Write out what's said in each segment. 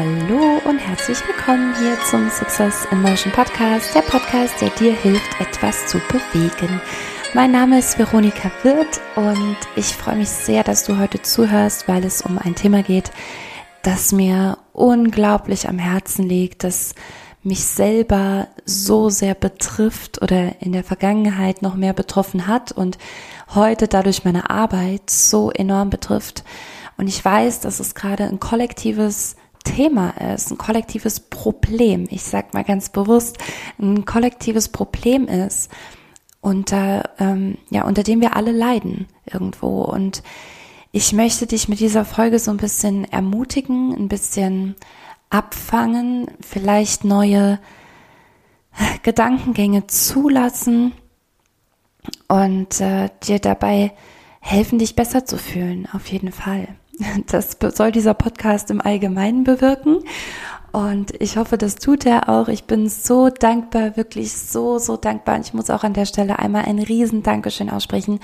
Hallo und herzlich willkommen hier zum Success in Motion Podcast, der Podcast, der dir hilft, etwas zu bewegen. Mein Name ist Veronika Wirth und ich freue mich sehr, dass du heute zuhörst, weil es um ein Thema geht, das mir unglaublich am Herzen liegt, das mich selber so sehr betrifft oder in der Vergangenheit noch mehr betroffen hat und heute dadurch meine Arbeit so enorm betrifft. Und ich weiß, dass es gerade ein kollektives Thema ist, ein kollektives Problem. Ich sag mal ganz bewusst, ein kollektives Problem ist, unter, ähm, ja, unter dem wir alle leiden irgendwo. Und ich möchte dich mit dieser Folge so ein bisschen ermutigen, ein bisschen abfangen, vielleicht neue Gedankengänge zulassen und äh, dir dabei helfen, dich besser zu fühlen, auf jeden Fall. Das soll dieser Podcast im Allgemeinen bewirken. Und ich hoffe, das tut er auch. Ich bin so dankbar, wirklich so, so dankbar. Und ich muss auch an der Stelle einmal ein riesen Dankeschön aussprechen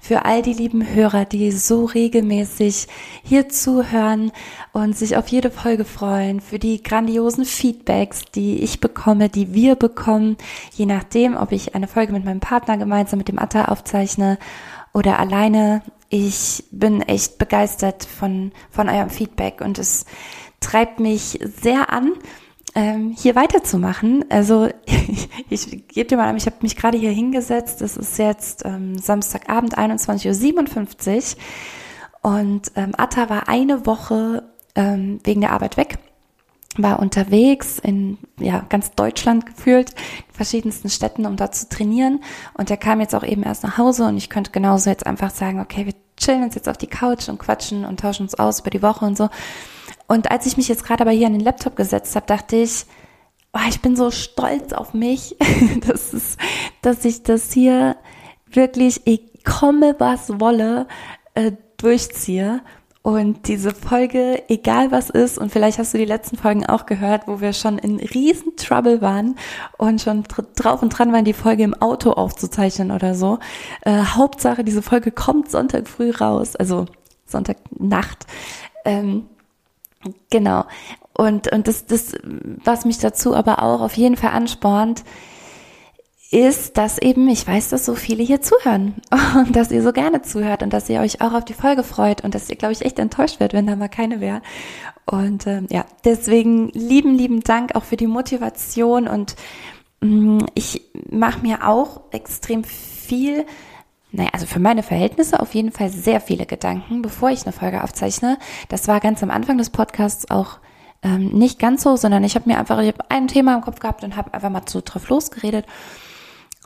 für all die lieben Hörer, die so regelmäßig hier zuhören und sich auf jede Folge freuen, für die grandiosen Feedbacks, die ich bekomme, die wir bekommen, je nachdem, ob ich eine Folge mit meinem Partner gemeinsam mit dem Atta aufzeichne oder alleine ich bin echt begeistert von, von eurem Feedback und es treibt mich sehr an, ähm, hier weiterzumachen. Also ich, ich gebe dir mal, ich habe mich gerade hier hingesetzt. Es ist jetzt ähm, Samstagabend 21.57 Uhr und ähm, Atta war eine Woche ähm, wegen der Arbeit weg war unterwegs in ja, ganz Deutschland gefühlt, verschiedensten Städten, um dort zu trainieren. Und er kam jetzt auch eben erst nach Hause und ich könnte genauso jetzt einfach sagen, okay, wir chillen uns jetzt auf die Couch und quatschen und tauschen uns aus über die Woche und so. Und als ich mich jetzt gerade aber hier an den Laptop gesetzt habe, dachte ich, oh, ich bin so stolz auf mich, dass, es, dass ich das hier wirklich, ich komme was wolle, äh, durchziehe und diese Folge, egal was ist, und vielleicht hast du die letzten Folgen auch gehört, wo wir schon in riesen Trouble waren und schon drauf und dran waren, die Folge im Auto aufzuzeichnen oder so. Äh, Hauptsache, diese Folge kommt Sonntag früh raus, also Sonntagnacht. Ähm, genau. Und, und das, das, was mich dazu aber auch auf jeden Fall anspornt, ist, dass eben, ich weiß, dass so viele hier zuhören und dass ihr so gerne zuhört und dass ihr euch auch auf die Folge freut und dass ihr, glaube ich, echt enttäuscht werdet, wenn da mal keine wäre. Und ähm, ja, deswegen lieben, lieben Dank auch für die Motivation und mh, mm, ich mache mir auch extrem viel, naja, also für meine Verhältnisse auf jeden Fall sehr viele Gedanken, bevor ich eine Folge aufzeichne. Das war ganz am Anfang des Podcasts auch ähm, nicht ganz so, sondern ich habe mir einfach, ich habe ein Thema im Kopf gehabt und habe einfach mal so drauf losgeredet.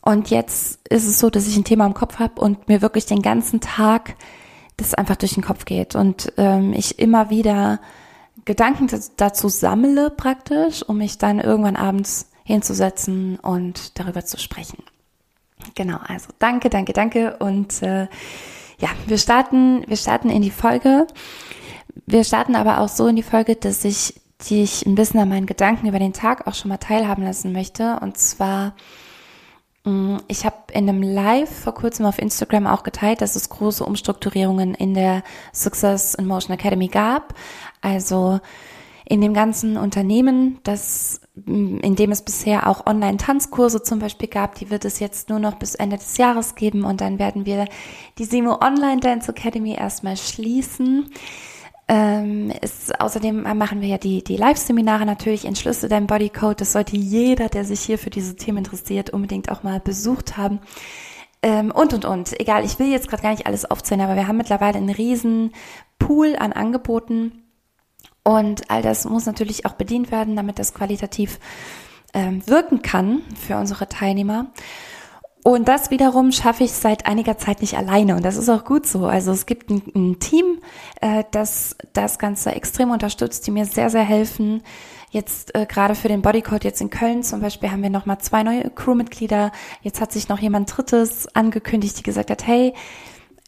Und jetzt ist es so, dass ich ein Thema im Kopf habe und mir wirklich den ganzen Tag das einfach durch den Kopf geht und ähm, ich immer wieder Gedanken dazu sammle praktisch, um mich dann irgendwann abends hinzusetzen und darüber zu sprechen. Genau, also danke, danke, danke und äh, ja, wir starten, wir starten in die Folge. Wir starten aber auch so in die Folge, dass ich dich ein bisschen an meinen Gedanken über den Tag auch schon mal teilhaben lassen möchte und zwar ich habe in einem Live vor kurzem auf Instagram auch geteilt, dass es große Umstrukturierungen in der Success in Motion Academy gab. Also in dem ganzen Unternehmen, das, mm, in dem es bisher auch Online-Tanzkurse zum Beispiel gab, die wird es jetzt nur noch bis Ende des Jahres geben und dann werden wir die Simo Online Dance Academy erstmal schließen. Ähm, ist, außerdem machen wir ja die, die Live-Seminare natürlich, Entschlüsse dein Bodycode. Das sollte jeder, der sich hier für diese Themen interessiert, unbedingt auch mal besucht haben. Ähm, und, und, und. Egal, ich will jetzt gerade gar nicht alles aufzählen, aber wir haben mittlerweile einen riesen Pool an Angeboten. Und all das muss natürlich auch bedient werden, damit das qualitativ ähm, wirken kann für unsere Teilnehmer. Und das wiederum schaffe ich seit einiger Zeit nicht alleine und das ist auch gut so. Also es gibt ein, ein Team, äh, das das Ganze extrem unterstützt, die mir sehr, sehr helfen. Jetzt äh, gerade für den Bodycode jetzt in Köln zum Beispiel haben wir nochmal zwei neue Crewmitglieder. Jetzt hat sich noch jemand Drittes angekündigt, die gesagt hat, hey,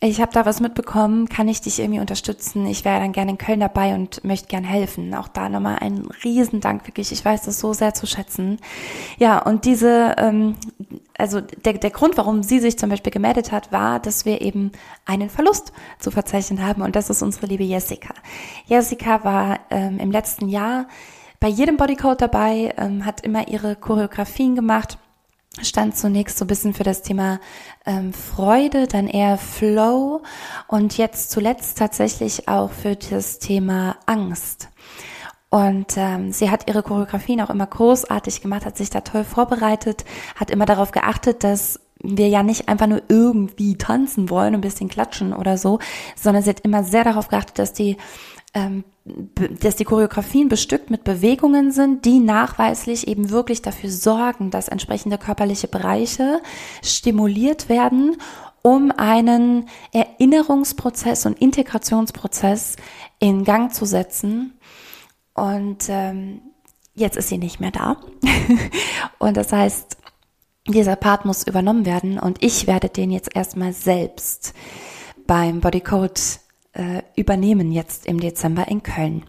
ich habe da was mitbekommen, kann ich dich irgendwie unterstützen? Ich wäre dann gerne in Köln dabei und möchte gern helfen. Auch da nochmal ein Riesendank, wirklich. Ich weiß das so sehr zu schätzen. Ja, und diese, ähm, also der, der Grund, warum sie sich zum Beispiel gemeldet hat, war, dass wir eben einen Verlust zu verzeichnen haben und das ist unsere liebe Jessica. Jessica war ähm, im letzten Jahr bei jedem Bodycode dabei, ähm, hat immer ihre Choreografien gemacht, stand zunächst so ein bisschen für das Thema ähm, Freude, dann eher Flow und jetzt zuletzt tatsächlich auch für das Thema Angst. Und ähm, sie hat ihre Choreografien auch immer großartig gemacht, hat sich da toll vorbereitet, hat immer darauf geachtet, dass wir ja nicht einfach nur irgendwie tanzen wollen, ein bisschen klatschen oder so, sondern sie hat immer sehr darauf geachtet, dass die ähm, dass die Choreografien bestückt mit Bewegungen sind, die nachweislich eben wirklich dafür sorgen, dass entsprechende körperliche Bereiche stimuliert werden, um einen Erinnerungsprozess und Integrationsprozess in Gang zu setzen. Und ähm, jetzt ist sie nicht mehr da. und das heißt, dieser Part muss übernommen werden und ich werde den jetzt erstmal selbst beim Bodycode äh, übernehmen jetzt im Dezember in Köln.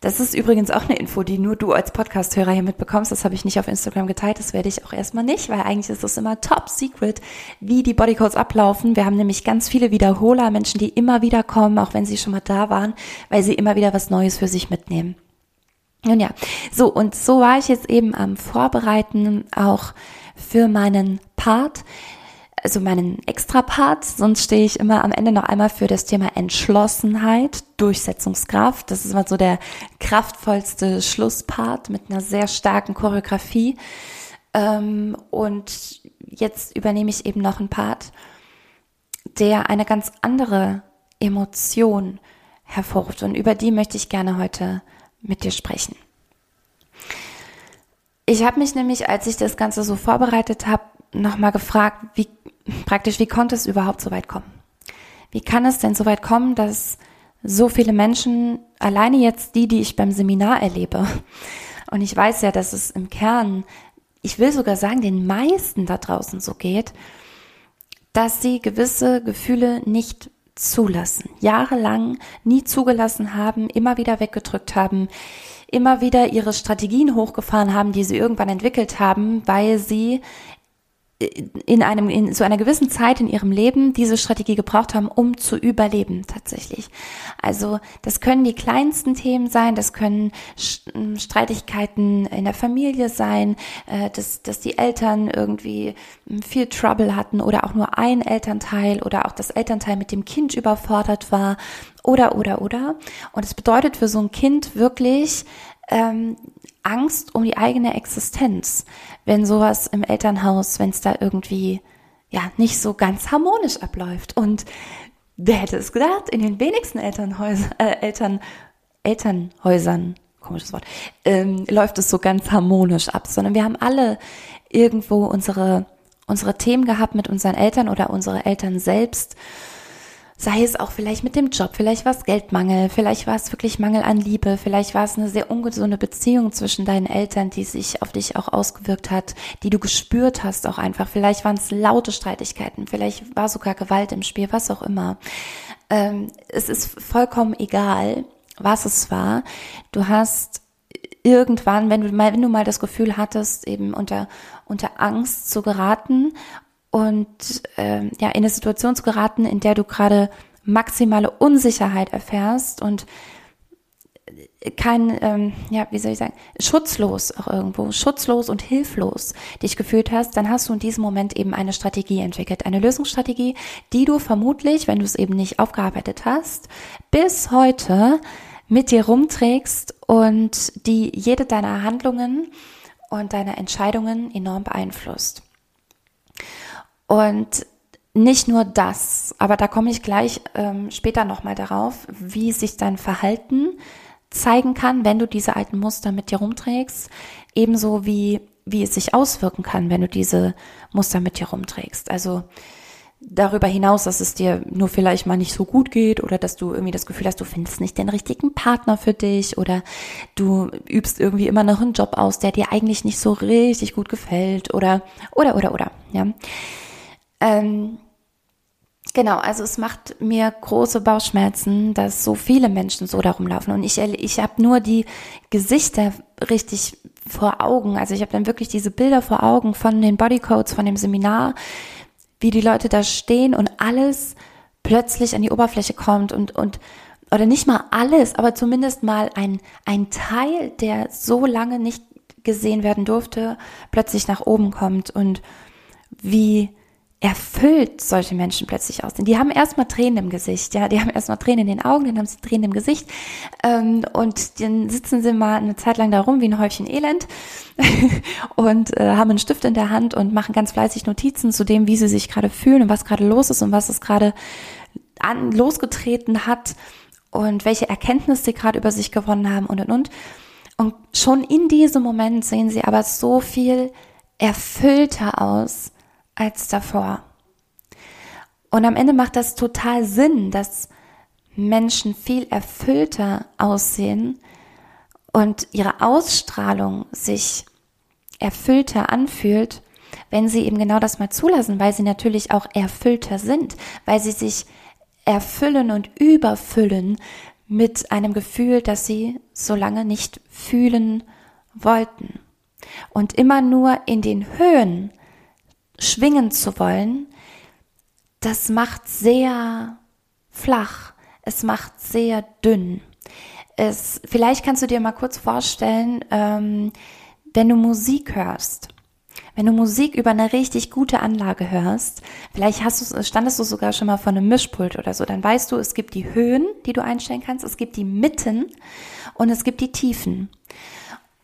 Das ist übrigens auch eine Info, die nur du als Podcast-Hörer hier mitbekommst. Das habe ich nicht auf Instagram geteilt. Das werde ich auch erstmal nicht, weil eigentlich ist es immer top secret, wie die Bodycodes ablaufen. Wir haben nämlich ganz viele Wiederholer, Menschen, die immer wieder kommen, auch wenn sie schon mal da waren, weil sie immer wieder was Neues für sich mitnehmen. Nun ja, so und so war ich jetzt eben am Vorbereiten auch für meinen Part also meinen Extra-Part, sonst stehe ich immer am Ende noch einmal für das Thema Entschlossenheit, Durchsetzungskraft. Das ist immer so der kraftvollste Schlusspart mit einer sehr starken Choreografie. Ähm, und jetzt übernehme ich eben noch einen Part, der eine ganz andere Emotion hervorruft. Und über die möchte ich gerne heute mit dir sprechen. Ich habe mich nämlich, als ich das Ganze so vorbereitet habe, nochmal gefragt, wie praktisch, wie konnte es überhaupt so weit kommen? Wie kann es denn so weit kommen, dass so viele Menschen, alleine jetzt die, die ich beim Seminar erlebe, und ich weiß ja, dass es im Kern, ich will sogar sagen, den meisten da draußen so geht, dass sie gewisse Gefühle nicht zulassen, jahrelang nie zugelassen haben, immer wieder weggedrückt haben, immer wieder ihre Strategien hochgefahren haben, die sie irgendwann entwickelt haben, weil sie in einem in so einer gewissen Zeit in ihrem Leben diese Strategie gebraucht haben, um zu überleben tatsächlich. Also das können die kleinsten Themen sein, das können ähm, Streitigkeiten in der Familie sein, äh, dass dass die Eltern irgendwie ähm, viel Trouble hatten oder auch nur ein Elternteil oder auch das Elternteil mit dem Kind überfordert war oder oder oder. Und es bedeutet für so ein Kind wirklich ähm, Angst um die eigene Existenz, wenn sowas im Elternhaus, wenn es da irgendwie ja nicht so ganz harmonisch abläuft. Und wer hätte es gedacht, in den wenigsten Elternhäusern, äh, Eltern, Elternhäusern, komisches Wort, ähm, läuft es so ganz harmonisch ab, sondern wir haben alle irgendwo unsere, unsere Themen gehabt mit unseren Eltern oder unsere Eltern selbst sei es auch vielleicht mit dem Job, vielleicht war es Geldmangel, vielleicht war es wirklich Mangel an Liebe, vielleicht war es eine sehr ungesunde Beziehung zwischen deinen Eltern, die sich auf dich auch ausgewirkt hat, die du gespürt hast auch einfach. Vielleicht waren es laute Streitigkeiten, vielleicht war sogar Gewalt im Spiel, was auch immer. Ähm, es ist vollkommen egal, was es war. Du hast irgendwann, wenn du mal, wenn du mal das Gefühl hattest, eben unter, unter Angst zu geraten und ähm, ja in eine Situation zu geraten, in der du gerade maximale Unsicherheit erfährst und kein, ähm, ja, wie soll ich sagen, schutzlos auch irgendwo, schutzlos und hilflos dich gefühlt hast, dann hast du in diesem Moment eben eine Strategie entwickelt, eine Lösungsstrategie, die du vermutlich, wenn du es eben nicht aufgearbeitet hast, bis heute mit dir rumträgst und die jede deiner Handlungen und deiner Entscheidungen enorm beeinflusst. Und nicht nur das, aber da komme ich gleich ähm, später nochmal darauf, wie sich dein Verhalten zeigen kann, wenn du diese alten Muster mit dir rumträgst, ebenso wie, wie es sich auswirken kann, wenn du diese Muster mit dir rumträgst. Also darüber hinaus, dass es dir nur vielleicht mal nicht so gut geht oder dass du irgendwie das Gefühl hast, du findest nicht den richtigen Partner für dich oder du übst irgendwie immer noch einen Job aus, der dir eigentlich nicht so richtig gut gefällt oder, oder, oder, oder, ja. Ähm, genau, also es macht mir große Bauchschmerzen, dass so viele Menschen so darum laufen. Und ich, ich habe nur die Gesichter richtig vor Augen. Also ich habe dann wirklich diese Bilder vor Augen von den Bodycodes, von dem Seminar, wie die Leute da stehen und alles plötzlich an die Oberfläche kommt und, und oder nicht mal alles, aber zumindest mal ein, ein Teil, der so lange nicht gesehen werden durfte, plötzlich nach oben kommt und wie erfüllt solche Menschen plötzlich aussehen. Die haben erstmal Tränen im Gesicht, ja, die haben erstmal Tränen in den Augen, dann haben sie Tränen im Gesicht ähm, und dann sitzen sie mal eine Zeit lang da rum wie ein Häufchen Elend und äh, haben einen Stift in der Hand und machen ganz fleißig Notizen zu dem, wie sie sich gerade fühlen und was gerade los ist und was es gerade an, losgetreten hat und welche Erkenntnisse sie gerade über sich gewonnen haben und und und. Und schon in diesem Moment sehen sie aber so viel erfüllter aus als davor. Und am Ende macht das total Sinn, dass Menschen viel erfüllter aussehen und ihre Ausstrahlung sich erfüllter anfühlt, wenn sie eben genau das mal zulassen, weil sie natürlich auch erfüllter sind, weil sie sich erfüllen und überfüllen mit einem Gefühl, das sie so lange nicht fühlen wollten. Und immer nur in den Höhen schwingen zu wollen, das macht sehr flach, es macht sehr dünn. Es, vielleicht kannst du dir mal kurz vorstellen, ähm, wenn du Musik hörst, wenn du Musik über eine richtig gute Anlage hörst, vielleicht hast du, standest du sogar schon mal vor einem Mischpult oder so, dann weißt du, es gibt die Höhen, die du einstellen kannst, es gibt die Mitten und es gibt die Tiefen.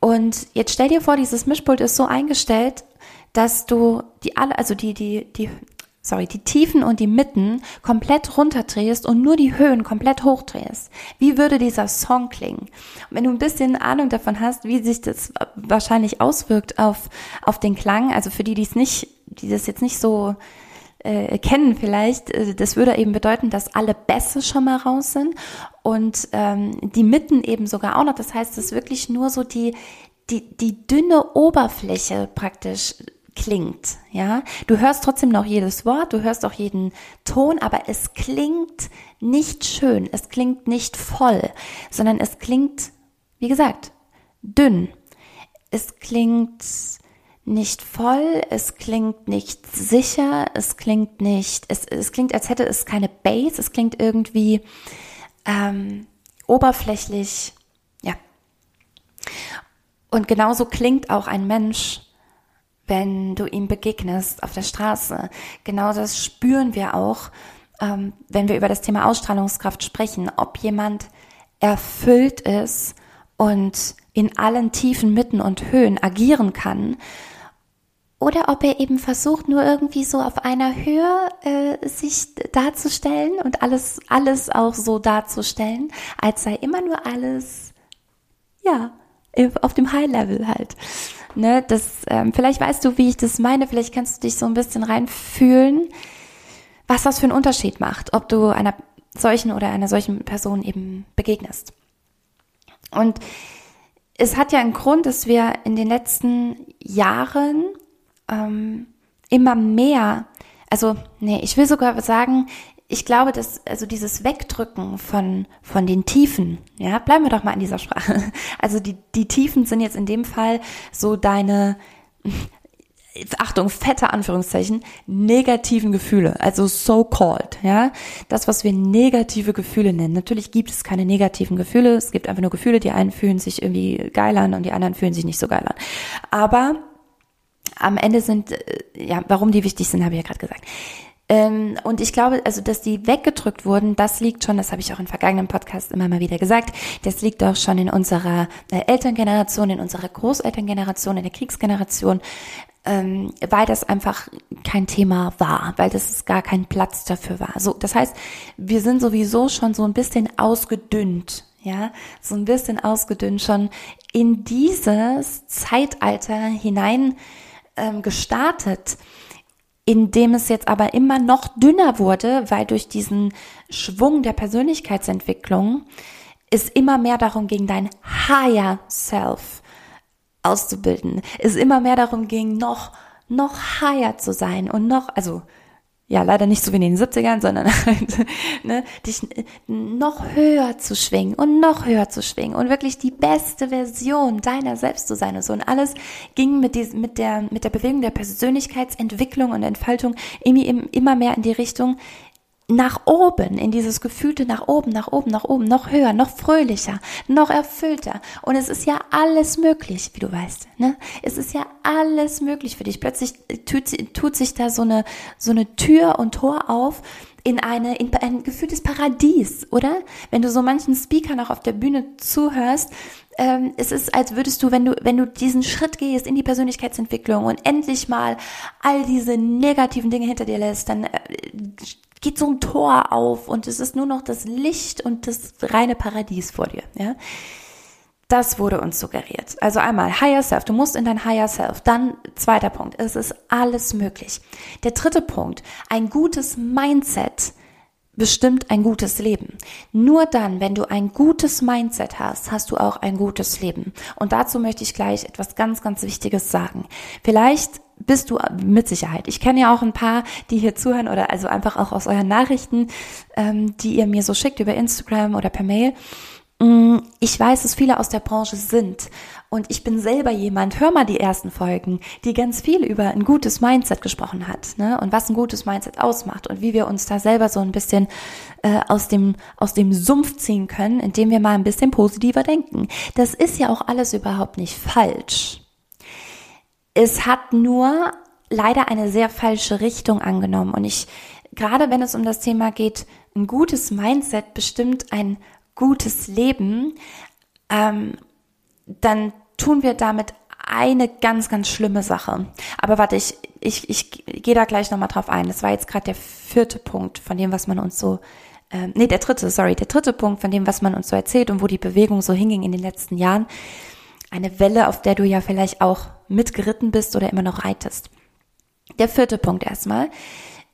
Und jetzt stell dir vor, dieses Mischpult ist so eingestellt, dass du die alle, also die, die, die, sorry, die Tiefen und die Mitten komplett runterdrehst und nur die Höhen komplett hochdrehst. Wie würde dieser Song klingen? Und wenn du ein bisschen Ahnung davon hast, wie sich das wahrscheinlich auswirkt auf, auf den Klang, also für die, die es nicht, die das jetzt nicht so äh, kennen vielleicht, äh, das würde eben bedeuten, dass alle Bässe schon mal raus sind und ähm, die Mitten eben sogar auch noch. Das heißt, es ist wirklich nur so die, die, die dünne Oberfläche praktisch klingt, ja. Du hörst trotzdem noch jedes Wort, du hörst auch jeden Ton, aber es klingt nicht schön, es klingt nicht voll, sondern es klingt, wie gesagt, dünn. Es klingt nicht voll, es klingt nicht sicher, es klingt nicht, es, es klingt, als hätte es keine Bass, es klingt irgendwie ähm, oberflächlich, ja. Und genauso klingt auch ein Mensch, wenn du ihm begegnest auf der Straße. Genau das spüren wir auch, ähm, wenn wir über das Thema Ausstrahlungskraft sprechen, ob jemand erfüllt ist und in allen Tiefen, Mitten und Höhen agieren kann oder ob er eben versucht, nur irgendwie so auf einer Höhe äh, sich darzustellen und alles, alles auch so darzustellen, als sei immer nur alles, ja, auf dem High Level halt. Ne, das, ähm, vielleicht weißt du, wie ich das meine, vielleicht kannst du dich so ein bisschen reinfühlen, was das für einen Unterschied macht, ob du einer solchen oder einer solchen Person eben begegnest. Und es hat ja einen Grund, dass wir in den letzten Jahren ähm, immer mehr, also nee, ich will sogar sagen, ich glaube, dass also dieses Wegdrücken von von den Tiefen, ja, bleiben wir doch mal in dieser Sprache. Also die die Tiefen sind jetzt in dem Fall so deine Achtung, fette Anführungszeichen, negativen Gefühle, also so called, ja. Das, was wir negative Gefühle nennen. Natürlich gibt es keine negativen Gefühle, es gibt einfach nur Gefühle, die einen fühlen sich irgendwie geil an und die anderen fühlen sich nicht so geil an. Aber am Ende sind, äh, ja, warum die wichtig sind, habe ich ja gerade gesagt. Ähm, und ich glaube, also, dass die weggedrückt wurden, das liegt schon, das habe ich auch in vergangenen Podcasts immer mal wieder gesagt, das liegt auch schon in unserer äh, Elterngeneration, in unserer Großelterngeneration, in der Kriegsgeneration, ähm, weil das einfach kein Thema war, weil das gar kein Platz dafür war. So, das heißt, wir sind sowieso schon so ein bisschen ausgedünnt, ja, so ein bisschen ausgedünnt schon in dieses Zeitalter hinein ähm, gestartet, indem es jetzt aber immer noch dünner wurde, weil durch diesen Schwung der Persönlichkeitsentwicklung es immer mehr darum ging, dein Higher Self auszubilden, es immer mehr darum ging, noch, noch higher zu sein und noch, also ja, leider nicht so wie in den 70ern, sondern halt, ne, dich noch höher zu schwingen und noch höher zu schwingen und wirklich die beste Version deiner selbst zu sein und so. Und alles ging mit diesem, mit der, mit der Bewegung der Persönlichkeitsentwicklung und Entfaltung immer mehr in die Richtung, nach oben, in dieses gefühlte nach oben, nach oben, nach oben, noch höher, noch fröhlicher, noch erfüllter. Und es ist ja alles möglich, wie du weißt. Ne? Es ist ja alles möglich für dich. Plötzlich tut, tut sich da so eine, so eine Tür und Tor auf in eine, in ein gefühltes Paradies, oder? Wenn du so manchen Speakern auch auf der Bühne zuhörst, ähm, es ist, als würdest du, wenn du, wenn du diesen Schritt gehst in die Persönlichkeitsentwicklung und endlich mal all diese negativen Dinge hinter dir lässt, dann äh, geht so ein Tor auf und es ist nur noch das Licht und das reine Paradies vor dir, ja. Das wurde uns suggeriert. Also einmal Higher Self, du musst in dein Higher Self. Dann zweiter Punkt, es ist alles möglich. Der dritte Punkt, ein gutes Mindset bestimmt ein gutes Leben. Nur dann, wenn du ein gutes Mindset hast, hast du auch ein gutes Leben. Und dazu möchte ich gleich etwas ganz, ganz Wichtiges sagen. Vielleicht bist du mit Sicherheit. Ich kenne ja auch ein paar, die hier zuhören oder also einfach auch aus euren Nachrichten, ähm, die ihr mir so schickt über Instagram oder per Mail. Mm, ich weiß, dass viele aus der Branche sind und ich bin selber jemand, hör mal die ersten Folgen, die ganz viel über ein gutes Mindset gesprochen hat ne? und was ein gutes Mindset ausmacht und wie wir uns da selber so ein bisschen äh, aus, dem, aus dem Sumpf ziehen können, indem wir mal ein bisschen positiver denken. Das ist ja auch alles überhaupt nicht falsch. Es hat nur leider eine sehr falsche Richtung angenommen. Und ich, gerade wenn es um das Thema geht, ein gutes Mindset bestimmt ein gutes Leben, ähm, dann tun wir damit eine ganz, ganz schlimme Sache. Aber warte, ich, ich, ich gehe da gleich nochmal drauf ein. Das war jetzt gerade der vierte Punkt von dem, was man uns so, äh, nee, der dritte, sorry, der dritte Punkt von dem, was man uns so erzählt und wo die Bewegung so hinging in den letzten Jahren eine Welle, auf der du ja vielleicht auch mitgeritten bist oder immer noch reitest. Der vierte Punkt erstmal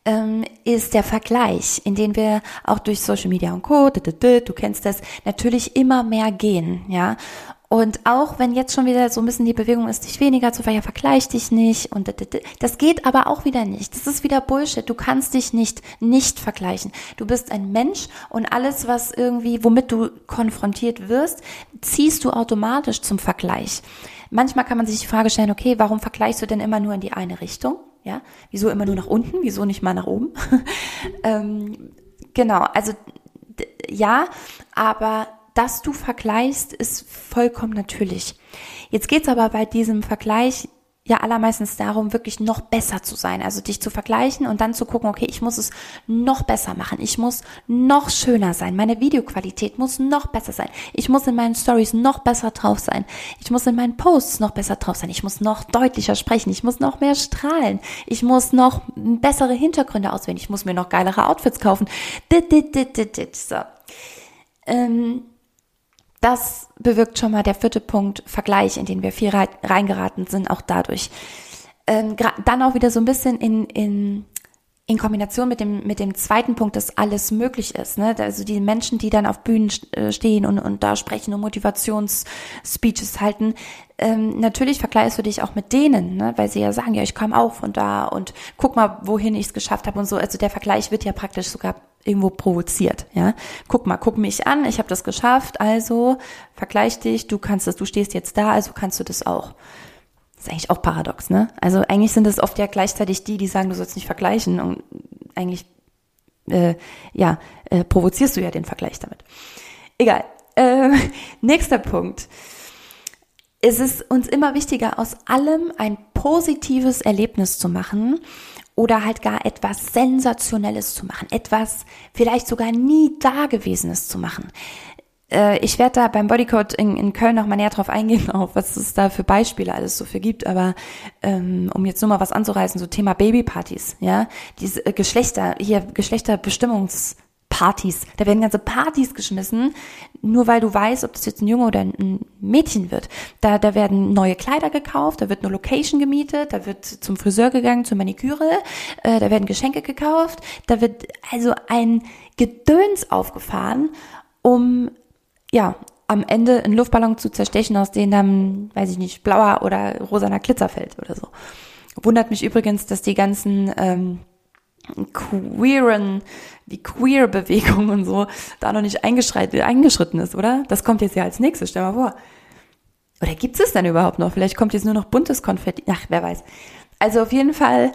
ähm, ist der Vergleich, in den wir auch durch Social Media und Co. Du kennst das natürlich immer mehr gehen, ja. Und auch wenn jetzt schon wieder so ein bisschen die Bewegung ist, dich weniger zu vergleichen, vergleich dich nicht und das geht aber auch wieder nicht. Das ist wieder Bullshit. Du kannst dich nicht nicht vergleichen. Du bist ein Mensch und alles, was irgendwie, womit du konfrontiert wirst, ziehst du automatisch zum Vergleich. Manchmal kann man sich die Frage stellen, okay, warum vergleichst du denn immer nur in die eine Richtung? Ja, wieso immer nur nach unten? Wieso nicht mal nach oben? ähm, genau, also ja, aber dass du vergleichst, ist vollkommen natürlich. Jetzt geht's aber bei diesem Vergleich ja allermeistens darum, wirklich noch besser zu sein. Also dich zu vergleichen und dann zu gucken, okay, ich muss es noch besser machen. Ich muss noch schöner sein. Meine Videoqualität muss noch besser sein. Ich muss in meinen Stories noch besser drauf sein. Ich muss in meinen Posts noch besser drauf sein. Ich muss noch deutlicher sprechen. Ich muss noch mehr strahlen. Ich muss noch bessere Hintergründe auswählen. Ich muss mir noch geilere Outfits kaufen. So. Ähm, das bewirkt schon mal der vierte Punkt, Vergleich, in den wir viel reingeraten sind, auch dadurch. Ähm, dann auch wieder so ein bisschen in, in, in Kombination mit dem, mit dem zweiten Punkt, dass alles möglich ist. Ne? Also die Menschen, die dann auf Bühnen äh, stehen und, und da sprechen und Motivationsspeeches halten, ähm, natürlich vergleichst du dich auch mit denen, ne? weil sie ja sagen, ja, ich kam auch von da und guck mal, wohin ich es geschafft habe und so. Also der Vergleich wird ja praktisch sogar irgendwo provoziert, ja. Guck mal, guck mich an, ich habe das geschafft, also vergleich dich, du kannst das, du stehst jetzt da, also kannst du das auch. Das ist eigentlich auch paradox, ne? Also eigentlich sind es oft ja gleichzeitig die, die sagen, du sollst nicht vergleichen und eigentlich, äh, ja, äh, provozierst du ja den Vergleich damit. Egal. Äh, nächster Punkt. Es ist uns immer wichtiger, aus allem ein positives Erlebnis zu machen oder halt gar etwas Sensationelles zu machen, etwas vielleicht sogar nie Dagewesenes zu machen. Äh, ich werde da beim Bodycode in, in Köln noch mal näher drauf eingehen, auf was es da für Beispiele alles so für gibt. Aber ähm, um jetzt nur mal was anzureißen, so Thema Babypartys, ja, diese äh, Geschlechter, hier Geschlechterbestimmungs Partys. Da werden ganze Partys geschmissen, nur weil du weißt, ob das jetzt ein Junge oder ein Mädchen wird. Da, da werden neue Kleider gekauft, da wird eine Location gemietet, da wird zum Friseur gegangen, zur Maniküre, äh, da werden Geschenke gekauft, da wird also ein Gedöns aufgefahren, um ja am Ende einen Luftballon zu zerstechen, aus dem dann, weiß ich nicht, blauer oder rosaner Glitzer fällt oder so. Wundert mich übrigens, dass die ganzen ähm, queeren, die Queer-Bewegung und so da noch nicht eingeschritten ist, oder? Das kommt jetzt ja als nächstes, stell mal vor. Oder gibt es denn überhaupt noch? Vielleicht kommt jetzt nur noch buntes Konfetti. Ach, wer weiß. Also auf jeden Fall,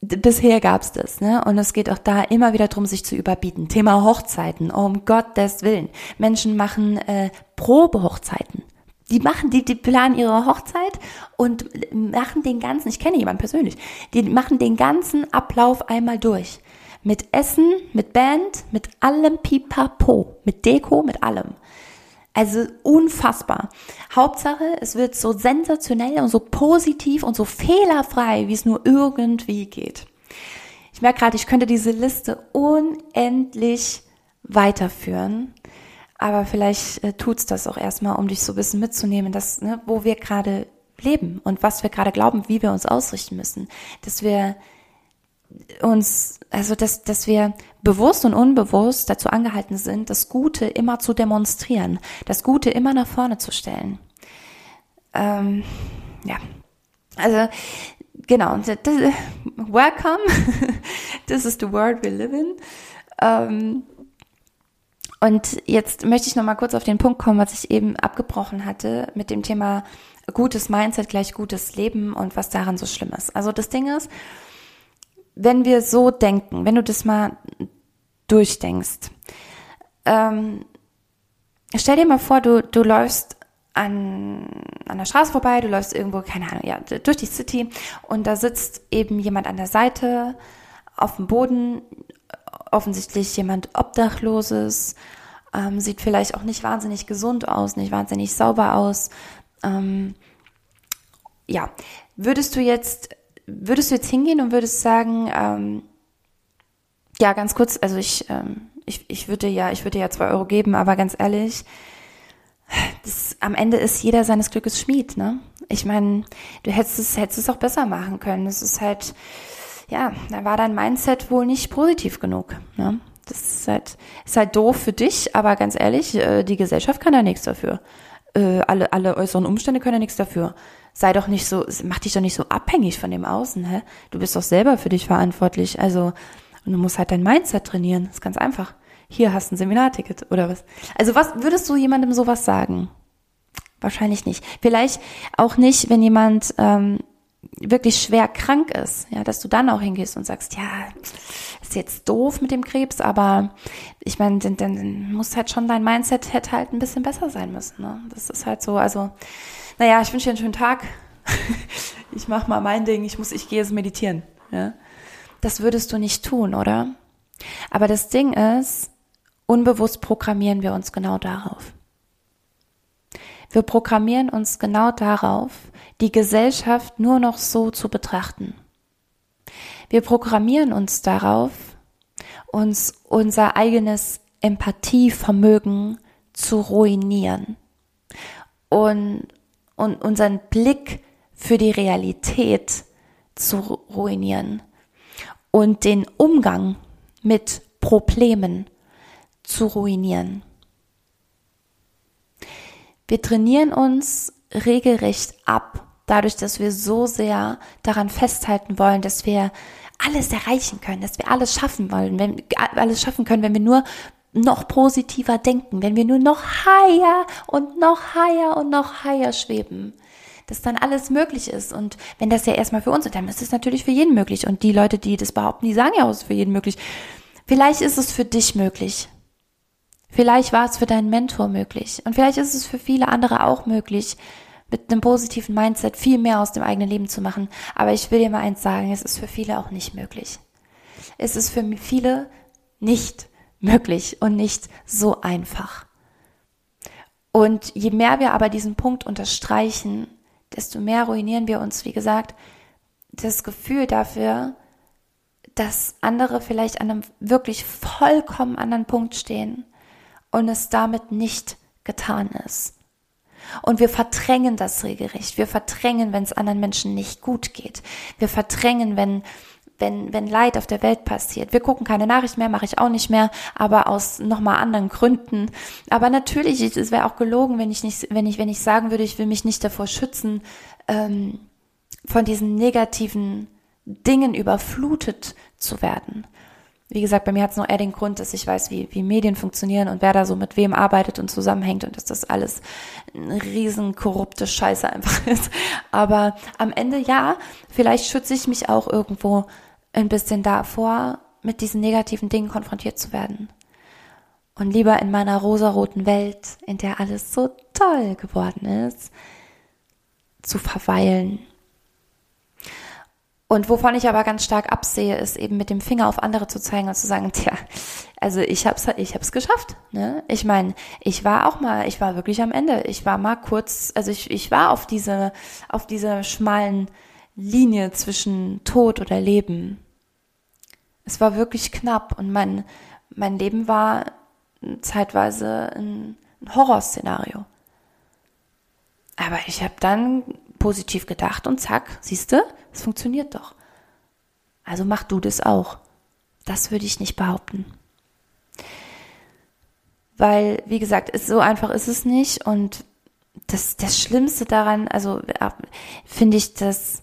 bisher gab's das, ne? Und es geht auch da immer wieder drum, sich zu überbieten. Thema Hochzeiten, oh, um Gottes Willen. Menschen machen äh, Probehochzeiten. Die machen, die, die planen ihre Hochzeit und machen den ganzen, ich kenne jemanden persönlich, die machen den ganzen Ablauf einmal durch. Mit Essen, mit Band, mit allem Pipapo, mit Deko, mit allem. Also unfassbar. Hauptsache, es wird so sensationell und so positiv und so fehlerfrei, wie es nur irgendwie geht. Ich merke gerade, ich könnte diese Liste unendlich weiterführen. Aber vielleicht äh, tut's das auch erstmal, um dich so ein bisschen mitzunehmen, dass, ne, wo wir gerade leben und was wir gerade glauben, wie wir uns ausrichten müssen. Dass wir uns, also dass, dass wir bewusst und unbewusst dazu angehalten sind, das Gute immer zu demonstrieren, das Gute immer nach vorne zu stellen. Ähm, ja, also genau, welcome, this is the world we live in. Ähm, und jetzt möchte ich noch mal kurz auf den Punkt kommen, was ich eben abgebrochen hatte mit dem Thema gutes Mindset gleich gutes Leben und was daran so schlimm ist. Also das Ding ist, wenn wir so denken, wenn du das mal durchdenkst, ähm, stell dir mal vor, du, du läufst an, an der Straße vorbei, du läufst irgendwo, keine Ahnung, ja, durch die City und da sitzt eben jemand an der Seite auf dem Boden, offensichtlich jemand Obdachloses, ähm, sieht vielleicht auch nicht wahnsinnig gesund aus, nicht wahnsinnig sauber aus. Ähm, ja, würdest du jetzt würdest du jetzt hingehen und würdest sagen, ähm, ja, ganz kurz, also ich, ähm, ich, ich würde ja, ich würde ja zwei Euro geben, aber ganz ehrlich, das, am Ende ist jeder seines Glückes Schmied, ne? Ich meine, du hättest es, hättest es auch besser machen können. Es ist halt, ja, da war dein Mindset wohl nicht positiv genug, ne? Das ist halt, ist halt doof für dich, aber ganz ehrlich, äh, die Gesellschaft kann da nichts dafür. Äh, alle, alle äußeren Umstände können ja nichts dafür sei doch nicht so, mach dich doch nicht so abhängig von dem Außen, hä? Du bist doch selber für dich verantwortlich. Also, und du musst halt dein Mindset trainieren. Das ist ganz einfach. Hier hast du ein Seminarticket oder was. Also, was würdest du jemandem sowas sagen? Wahrscheinlich nicht. Vielleicht auch nicht, wenn jemand ähm, wirklich schwer krank ist, ja, dass du dann auch hingehst und sagst, ja, ist jetzt doof mit dem Krebs, aber ich meine, dann, dann muss halt schon dein Mindset hätte halt ein bisschen besser sein müssen. Ne? Das ist halt so, also naja, ich wünsche dir einen schönen Tag. ich mache mal mein Ding, ich muss, ich gehe jetzt meditieren. Ja? Das würdest du nicht tun, oder? Aber das Ding ist, unbewusst programmieren wir uns genau darauf. Wir programmieren uns genau darauf, die Gesellschaft nur noch so zu betrachten. Wir programmieren uns darauf, uns unser eigenes Empathievermögen zu ruinieren und und unseren Blick für die Realität zu ruinieren und den Umgang mit Problemen zu ruinieren. Wir trainieren uns regelrecht ab, dadurch, dass wir so sehr daran festhalten wollen, dass wir alles erreichen können, dass wir alles schaffen wollen, wenn alles schaffen können, wenn wir nur noch positiver denken, wenn wir nur noch higher und noch higher und noch higher schweben, dass dann alles möglich ist. Und wenn das ja erstmal für uns ist, dann ist es natürlich für jeden möglich. Und die Leute, die das behaupten, die sagen ja auch, es ist für jeden möglich. Vielleicht ist es für dich möglich. Vielleicht war es für deinen Mentor möglich. Und vielleicht ist es für viele andere auch möglich, mit einem positiven Mindset viel mehr aus dem eigenen Leben zu machen. Aber ich will dir mal eins sagen, es ist für viele auch nicht möglich. Es ist für viele nicht möglich möglich und nicht so einfach. Und je mehr wir aber diesen Punkt unterstreichen, desto mehr ruinieren wir uns, wie gesagt, das Gefühl dafür, dass andere vielleicht an einem wirklich vollkommen anderen Punkt stehen und es damit nicht getan ist. Und wir verdrängen das regelrecht. Wir verdrängen, wenn es anderen Menschen nicht gut geht. Wir verdrängen, wenn wenn, wenn Leid auf der Welt passiert. Wir gucken keine Nachrichten mehr, mache ich auch nicht mehr, aber aus nochmal anderen Gründen. Aber natürlich, es wäre auch gelogen, wenn ich nicht, wenn ich, wenn ich sagen würde, ich will mich nicht davor schützen, ähm, von diesen negativen Dingen überflutet zu werden. Wie gesagt, bei mir hat es noch eher den Grund, dass ich weiß, wie, wie Medien funktionieren und wer da so mit wem arbeitet und zusammenhängt und dass das alles eine riesen korrupte Scheiße einfach ist. Aber am Ende ja, vielleicht schütze ich mich auch irgendwo ein bisschen davor, mit diesen negativen Dingen konfrontiert zu werden. Und lieber in meiner rosaroten Welt, in der alles so toll geworden ist, zu verweilen und wovon ich aber ganz stark absehe, ist eben mit dem Finger auf andere zu zeigen und zu sagen, tja, also ich hab's, ich hab's geschafft. Ne? Ich meine, ich war auch mal, ich war wirklich am Ende. Ich war mal kurz, also ich, ich war auf diese, auf dieser schmalen Linie zwischen Tod oder Leben. Es war wirklich knapp und mein, mein Leben war zeitweise ein, ein Horrorszenario. Aber ich habe dann positiv gedacht und zack, siehst du, es funktioniert doch. Also mach du das auch. Das würde ich nicht behaupten. Weil, wie gesagt, ist, so einfach ist es nicht. Und das, das Schlimmste daran, also finde ich das,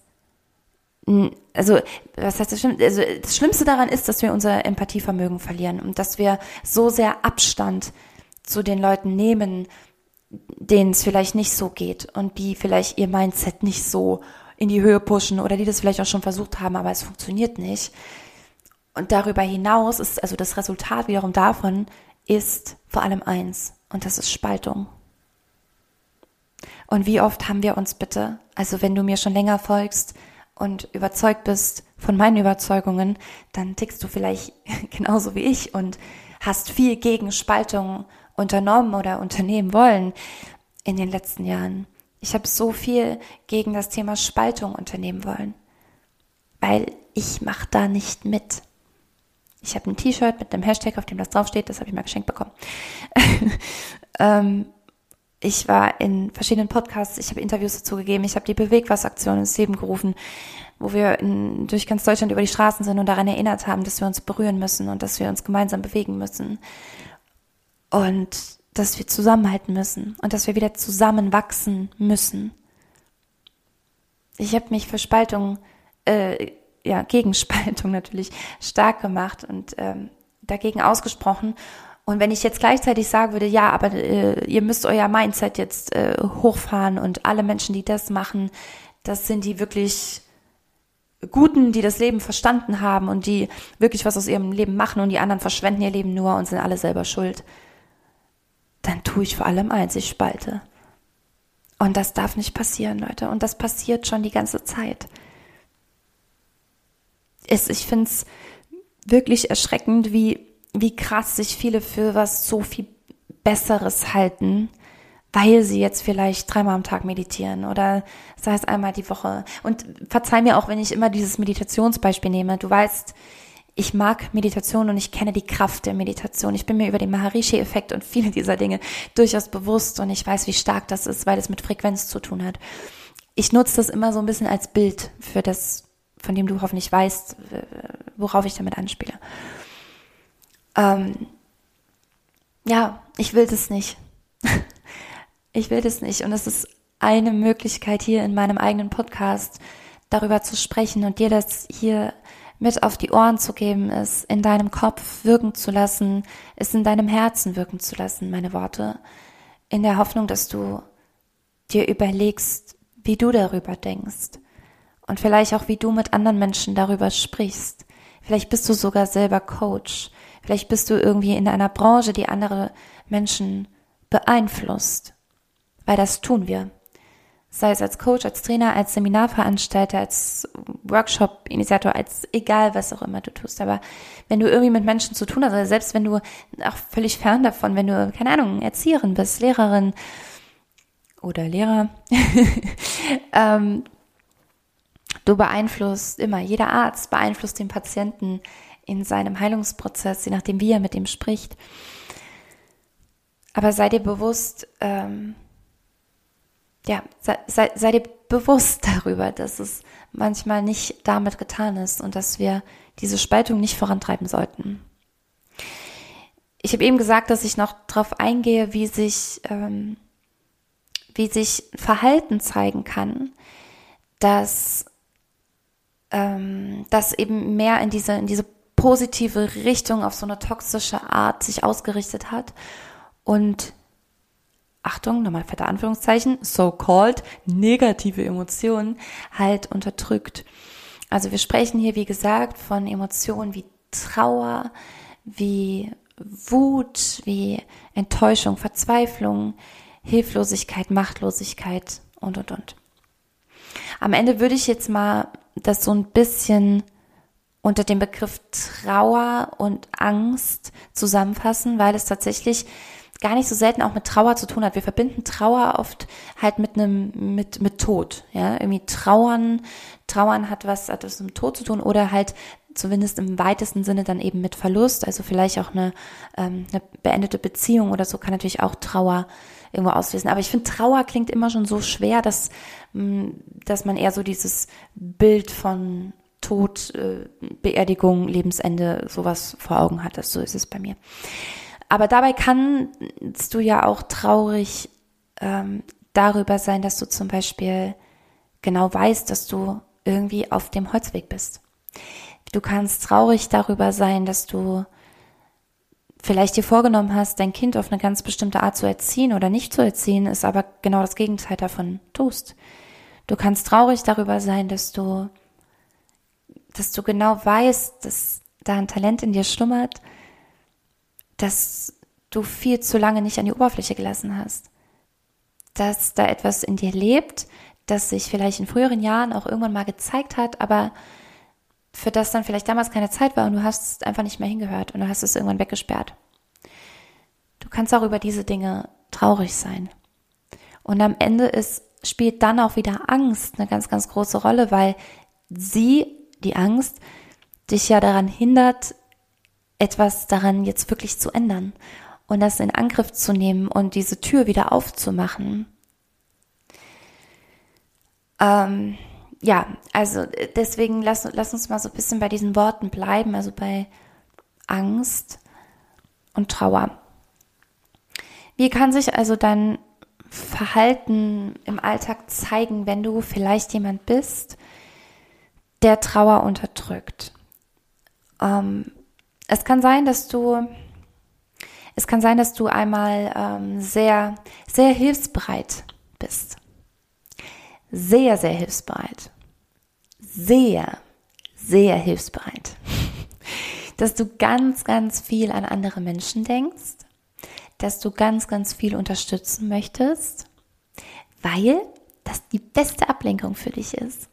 also was heißt das Schlimmste? Also das Schlimmste daran ist, dass wir unser Empathievermögen verlieren und dass wir so sehr Abstand zu den Leuten nehmen, denen es vielleicht nicht so geht und die vielleicht ihr Mindset nicht so in die Höhe pushen oder die das vielleicht auch schon versucht haben, aber es funktioniert nicht. Und darüber hinaus ist also das Resultat wiederum davon ist vor allem eins und das ist Spaltung. Und wie oft haben wir uns bitte, also wenn du mir schon länger folgst und überzeugt bist von meinen Überzeugungen, dann tickst du vielleicht genauso wie ich und hast viel gegen Spaltung unternommen oder unternehmen wollen in den letzten Jahren. Ich habe so viel gegen das Thema Spaltung unternehmen wollen, weil ich mache da nicht mit. Ich habe ein T-Shirt mit einem Hashtag, auf dem das draufsteht, das habe ich mal geschenkt bekommen. ähm, ich war in verschiedenen Podcasts, ich habe Interviews dazu gegeben, ich habe die Bewegwasseraktion ins Leben gerufen, wo wir in, durch ganz Deutschland über die Straßen sind und daran erinnert haben, dass wir uns berühren müssen und dass wir uns gemeinsam bewegen müssen. Und dass wir zusammenhalten müssen und dass wir wieder zusammenwachsen müssen. Ich habe mich für Spaltung, äh, ja, gegen Spaltung natürlich stark gemacht und ähm, dagegen ausgesprochen. Und wenn ich jetzt gleichzeitig sagen würde, ja, aber äh, ihr müsst euer Mindset jetzt äh, hochfahren und alle Menschen, die das machen, das sind die wirklich Guten, die das Leben verstanden haben und die wirklich was aus ihrem Leben machen und die anderen verschwenden ihr Leben nur und sind alle selber schuld dann tue ich vor allem eins, ich spalte. Und das darf nicht passieren, Leute. Und das passiert schon die ganze Zeit. Es, ich finde es wirklich erschreckend, wie, wie krass sich viele für was so viel Besseres halten, weil sie jetzt vielleicht dreimal am Tag meditieren oder sei es einmal die Woche. Und verzeih mir auch, wenn ich immer dieses Meditationsbeispiel nehme. Du weißt, ich mag Meditation und ich kenne die Kraft der Meditation. Ich bin mir über den Maharishi-Effekt und viele dieser Dinge durchaus bewusst und ich weiß, wie stark das ist, weil es mit Frequenz zu tun hat. Ich nutze das immer so ein bisschen als Bild für das, von dem du hoffentlich weißt, worauf ich damit anspiele. Ähm, ja, ich will das nicht. ich will das nicht. Und es ist eine Möglichkeit hier in meinem eigenen Podcast darüber zu sprechen und dir das hier mit auf die Ohren zu geben, es in deinem Kopf wirken zu lassen, es in deinem Herzen wirken zu lassen, meine Worte, in der Hoffnung, dass du dir überlegst, wie du darüber denkst und vielleicht auch, wie du mit anderen Menschen darüber sprichst. Vielleicht bist du sogar selber Coach. Vielleicht bist du irgendwie in einer Branche, die andere Menschen beeinflusst. Weil das tun wir sei es als Coach, als Trainer, als Seminarveranstalter, als Workshop-Initiator, als egal was auch immer du tust. Aber wenn du irgendwie mit Menschen zu tun hast, also selbst wenn du auch völlig fern davon, wenn du, keine Ahnung, Erzieherin bist, Lehrerin oder Lehrer, ähm, du beeinflusst immer, jeder Arzt beeinflusst den Patienten in seinem Heilungsprozess, je nachdem, wie er mit ihm spricht. Aber sei dir bewusst, ähm, ja, sei, sei, sei dir bewusst darüber, dass es manchmal nicht damit getan ist und dass wir diese Spaltung nicht vorantreiben sollten. Ich habe eben gesagt, dass ich noch darauf eingehe, wie sich, ähm, wie sich Verhalten zeigen kann, das ähm, das eben mehr in diese, in diese positive Richtung auf so eine toxische Art sich ausgerichtet hat und Achtung, nochmal fette Anführungszeichen, so-called negative Emotionen halt unterdrückt. Also wir sprechen hier, wie gesagt, von Emotionen wie Trauer, wie Wut, wie Enttäuschung, Verzweiflung, Hilflosigkeit, Machtlosigkeit und, und, und. Am Ende würde ich jetzt mal das so ein bisschen unter dem Begriff Trauer und Angst zusammenfassen, weil es tatsächlich gar nicht so selten auch mit Trauer zu tun hat. Wir verbinden Trauer oft halt mit einem, mit, mit Tod, ja, irgendwie Trauern, Trauern hat was, hat was mit Tod zu tun oder halt zumindest im weitesten Sinne dann eben mit Verlust, also vielleicht auch eine, ähm, eine beendete Beziehung oder so kann natürlich auch Trauer irgendwo auslösen. Aber ich finde, Trauer klingt immer schon so schwer, dass, mm, dass man eher so dieses Bild von Tod, äh, Beerdigung, Lebensende, sowas vor Augen hat. So ist es bei mir. Aber dabei kannst du ja auch traurig ähm, darüber sein, dass du zum Beispiel genau weißt, dass du irgendwie auf dem Holzweg bist. Du kannst traurig darüber sein, dass du vielleicht dir vorgenommen hast, dein Kind auf eine ganz bestimmte Art zu erziehen oder nicht zu erziehen, ist aber genau das Gegenteil davon tust. Du kannst traurig darüber sein, dass du, dass du genau weißt, dass da ein Talent in dir schlummert, dass du viel zu lange nicht an die Oberfläche gelassen hast, dass da etwas in dir lebt, das sich vielleicht in früheren Jahren auch irgendwann mal gezeigt hat, aber für das dann vielleicht damals keine Zeit war und du hast einfach nicht mehr hingehört und du hast es irgendwann weggesperrt. Du kannst auch über diese Dinge traurig sein. Und am Ende ist, spielt dann auch wieder Angst eine ganz, ganz große Rolle, weil sie, die Angst, dich ja daran hindert, etwas daran jetzt wirklich zu ändern und das in Angriff zu nehmen und diese Tür wieder aufzumachen. Ähm, ja, also äh, deswegen lass, lass uns mal so ein bisschen bei diesen Worten bleiben, also bei Angst und Trauer. Wie kann sich also dein Verhalten im Alltag zeigen, wenn du vielleicht jemand bist, der Trauer unterdrückt? Ähm, es kann sein, dass du es kann sein, dass du einmal ähm, sehr, sehr hilfsbereit bist. Sehr, sehr hilfsbereit sehr, sehr hilfsbereit, dass du ganz, ganz viel an andere Menschen denkst, dass du ganz, ganz viel unterstützen möchtest, weil das die beste Ablenkung für dich ist.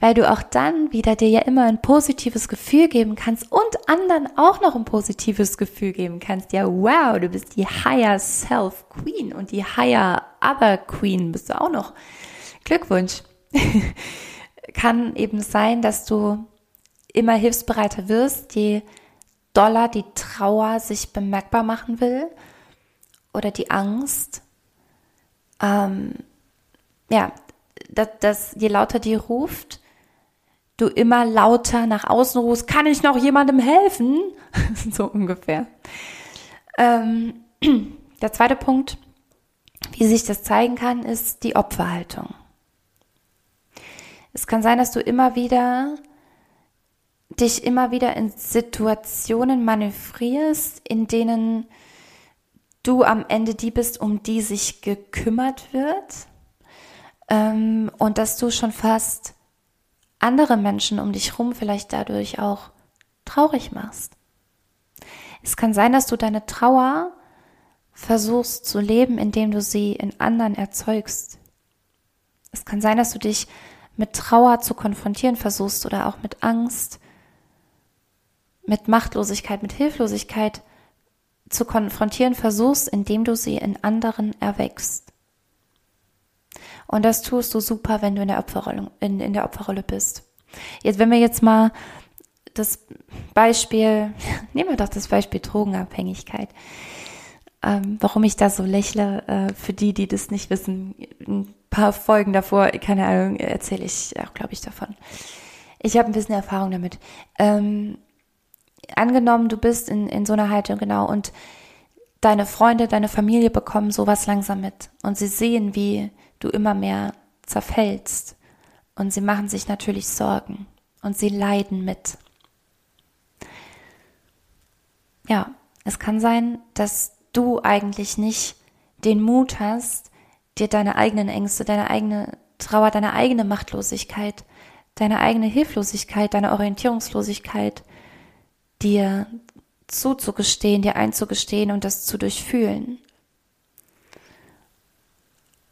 Weil du auch dann wieder dir ja immer ein positives Gefühl geben kannst und anderen auch noch ein positives Gefühl geben kannst. Ja, wow, du bist die Higher Self Queen und die Higher Other Queen bist du auch noch. Glückwunsch. kann eben sein, dass du immer hilfsbereiter wirst, je doller die Trauer sich bemerkbar machen will oder die Angst. Ähm, ja, dass, dass je lauter die ruft, du immer lauter nach außen rufst, kann ich noch jemandem helfen? so ungefähr. Ähm, der zweite Punkt, wie sich das zeigen kann, ist die Opferhaltung. Es kann sein, dass du immer wieder dich immer wieder in Situationen manövrierst, in denen du am Ende die bist, um die sich gekümmert wird ähm, und dass du schon fast andere Menschen um dich herum vielleicht dadurch auch traurig machst. Es kann sein, dass du deine Trauer versuchst zu leben, indem du sie in anderen erzeugst. Es kann sein, dass du dich mit Trauer zu konfrontieren versuchst oder auch mit Angst, mit Machtlosigkeit, mit Hilflosigkeit zu konfrontieren versuchst, indem du sie in anderen erwächst. Und das tust du super, wenn du in der Opferrolle, in, in der Opferrolle bist. Jetzt, wenn wir jetzt mal das Beispiel, nehmen wir doch das Beispiel Drogenabhängigkeit. Ähm, warum ich da so lächle, äh, für die, die das nicht wissen, ein paar Folgen davor, keine Ahnung, erzähle ich auch, glaube ich, davon. Ich habe ein bisschen Erfahrung damit. Ähm, angenommen, du bist in, in so einer Haltung, genau, und deine Freunde, deine Familie bekommen sowas langsam mit und sie sehen, wie du immer mehr zerfällst und sie machen sich natürlich Sorgen und sie leiden mit. Ja, es kann sein, dass du eigentlich nicht den Mut hast, dir deine eigenen Ängste, deine eigene Trauer, deine eigene Machtlosigkeit, deine eigene Hilflosigkeit, deine Orientierungslosigkeit dir zuzugestehen, dir einzugestehen und das zu durchfühlen.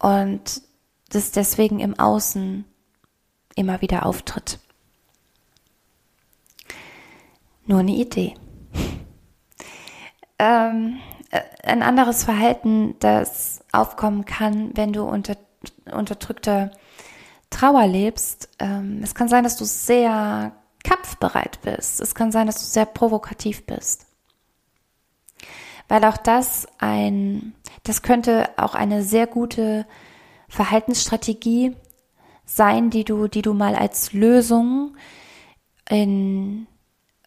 Und das deswegen im Außen immer wieder auftritt. Nur eine Idee. ähm, äh, ein anderes Verhalten, das aufkommen kann, wenn du unter, unterdrückte Trauer lebst. Ähm, es kann sein, dass du sehr kampfbereit bist. Es kann sein, dass du sehr provokativ bist. Weil auch das ein, das könnte auch eine sehr gute Verhaltensstrategie sein, die du, die du mal als Lösung in,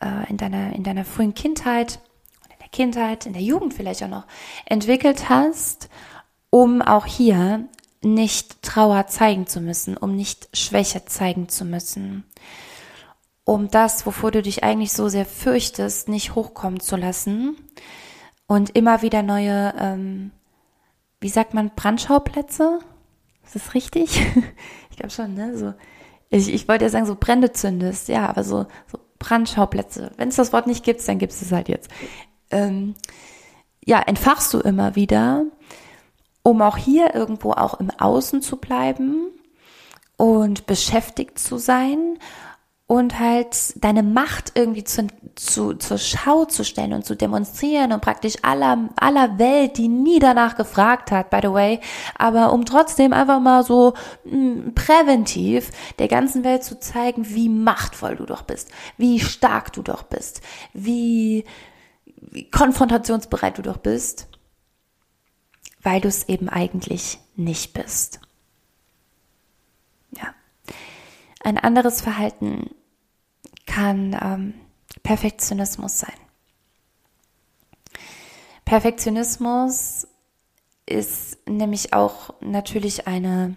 äh, in deiner, in deiner frühen Kindheit und in der Kindheit, in der Jugend vielleicht auch noch entwickelt hast, um auch hier nicht Trauer zeigen zu müssen, um nicht Schwäche zeigen zu müssen, um das, wovor du dich eigentlich so sehr fürchtest, nicht hochkommen zu lassen und immer wieder neue, ähm, wie sagt man, Brandschauplätze? Ist das richtig? ich glaube schon, ne? So, ich, ich wollte ja sagen, so Brände zündest, ja, aber so, so Brandschauplätze. Wenn es das Wort nicht gibt, dann gibt es es halt jetzt. Ähm, ja, entfachst du immer wieder um auch hier irgendwo auch im Außen zu bleiben und beschäftigt zu sein und halt deine Macht irgendwie zu, zu, zur Schau zu stellen und zu demonstrieren und praktisch aller, aller Welt, die nie danach gefragt hat, by the way, aber um trotzdem einfach mal so mh, hm, präventiv der ganzen Welt zu zeigen, wie machtvoll du doch bist, wie stark du doch bist, wie, wie konfrontationsbereit du doch bist weil du es eben eigentlich nicht bist. Ja. Ein anderes Verhalten kann ähm, Perfektionismus sein. Perfektionismus ist nämlich auch natürlich eine,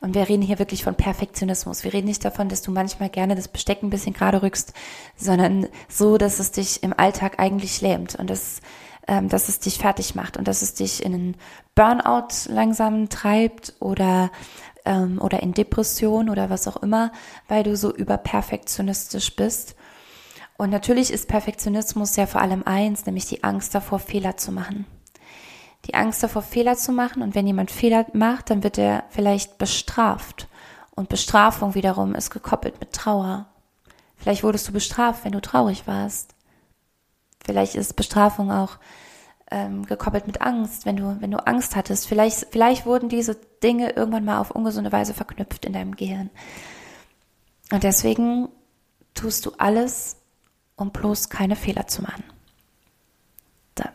und wir reden hier wirklich von Perfektionismus. Wir reden nicht davon, dass du manchmal gerne das Besteck ein bisschen gerade rückst, sondern so, dass es dich im Alltag eigentlich lähmt. Und das ähm, dass es dich fertig macht und dass es dich in einen Burnout langsam treibt oder ähm, oder in Depression oder was auch immer, weil du so überperfektionistisch bist. Und natürlich ist Perfektionismus ja vor allem eins, nämlich die Angst davor, Fehler zu machen. Die Angst davor, Fehler zu machen. Und wenn jemand Fehler macht, dann wird er vielleicht bestraft. Und Bestrafung wiederum ist gekoppelt mit Trauer. Vielleicht wurdest du bestraft, wenn du traurig warst. Vielleicht ist Bestrafung auch ähm, gekoppelt mit Angst, wenn du, wenn du Angst hattest. Vielleicht, vielleicht wurden diese Dinge irgendwann mal auf ungesunde Weise verknüpft in deinem Gehirn. Und deswegen tust du alles, um bloß keine Fehler zu machen. Da.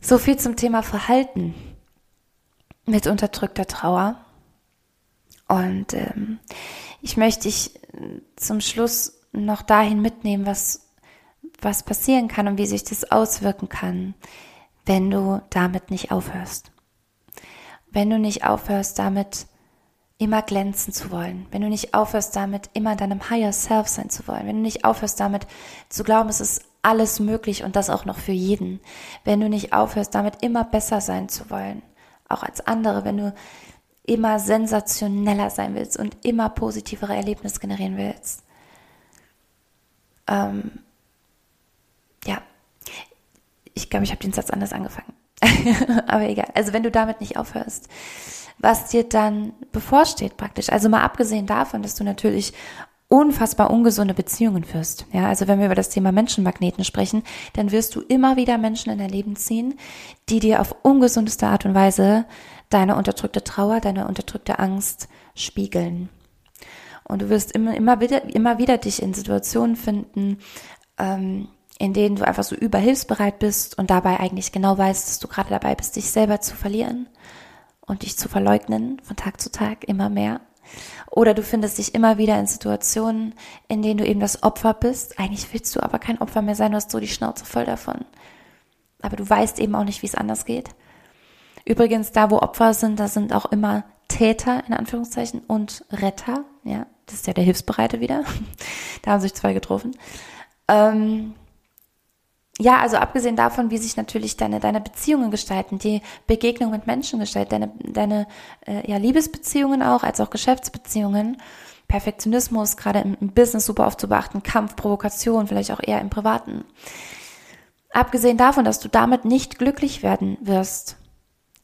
So viel zum Thema Verhalten mit unterdrückter Trauer. Und ähm, ich möchte dich zum Schluss noch dahin mitnehmen, was was passieren kann und wie sich das auswirken kann, wenn du damit nicht aufhörst. Wenn du nicht aufhörst, damit immer glänzen zu wollen, wenn du nicht aufhörst, damit immer deinem Higher Self sein zu wollen, wenn du nicht aufhörst, damit zu glauben, es ist alles möglich und das auch noch für jeden, wenn du nicht aufhörst, damit immer besser sein zu wollen, auch als andere, wenn du immer sensationeller sein willst und immer positivere Erlebnisse generieren willst, ähm, ich glaube, ich habe den Satz anders angefangen. Aber egal. Also wenn du damit nicht aufhörst, was dir dann bevorsteht praktisch. Also mal abgesehen davon, dass du natürlich unfassbar ungesunde Beziehungen führst. Ja, also wenn wir über das Thema Menschenmagneten sprechen, dann wirst du immer wieder Menschen in dein Leben ziehen, die dir auf ungesundeste Art und Weise deine unterdrückte Trauer, deine unterdrückte Angst spiegeln. Und du wirst immer, immer wieder, immer wieder dich in Situationen finden, ähm, in denen du einfach so überhilfsbereit bist und dabei eigentlich genau weißt, dass du gerade dabei bist, dich selber zu verlieren und dich zu verleugnen von Tag zu Tag immer mehr. Oder du findest dich immer wieder in Situationen, in denen du eben das Opfer bist. Eigentlich willst du aber kein Opfer mehr sein, du hast so die Schnauze voll davon. Aber du weißt eben auch nicht, wie es anders geht. Übrigens, da wo Opfer sind, da sind auch immer Täter in Anführungszeichen und Retter Ja, das ist ja der Hilfsbereite wieder. da haben sich zwei getroffen. Ähm, ja, also abgesehen davon, wie sich natürlich deine, deine Beziehungen gestalten, die Begegnung mit Menschen gestalten, deine, deine äh, ja, Liebesbeziehungen auch, als auch Geschäftsbeziehungen, Perfektionismus, gerade im, im Business super oft zu beachten, Kampf, Provokation, vielleicht auch eher im Privaten. Abgesehen davon, dass du damit nicht glücklich werden wirst,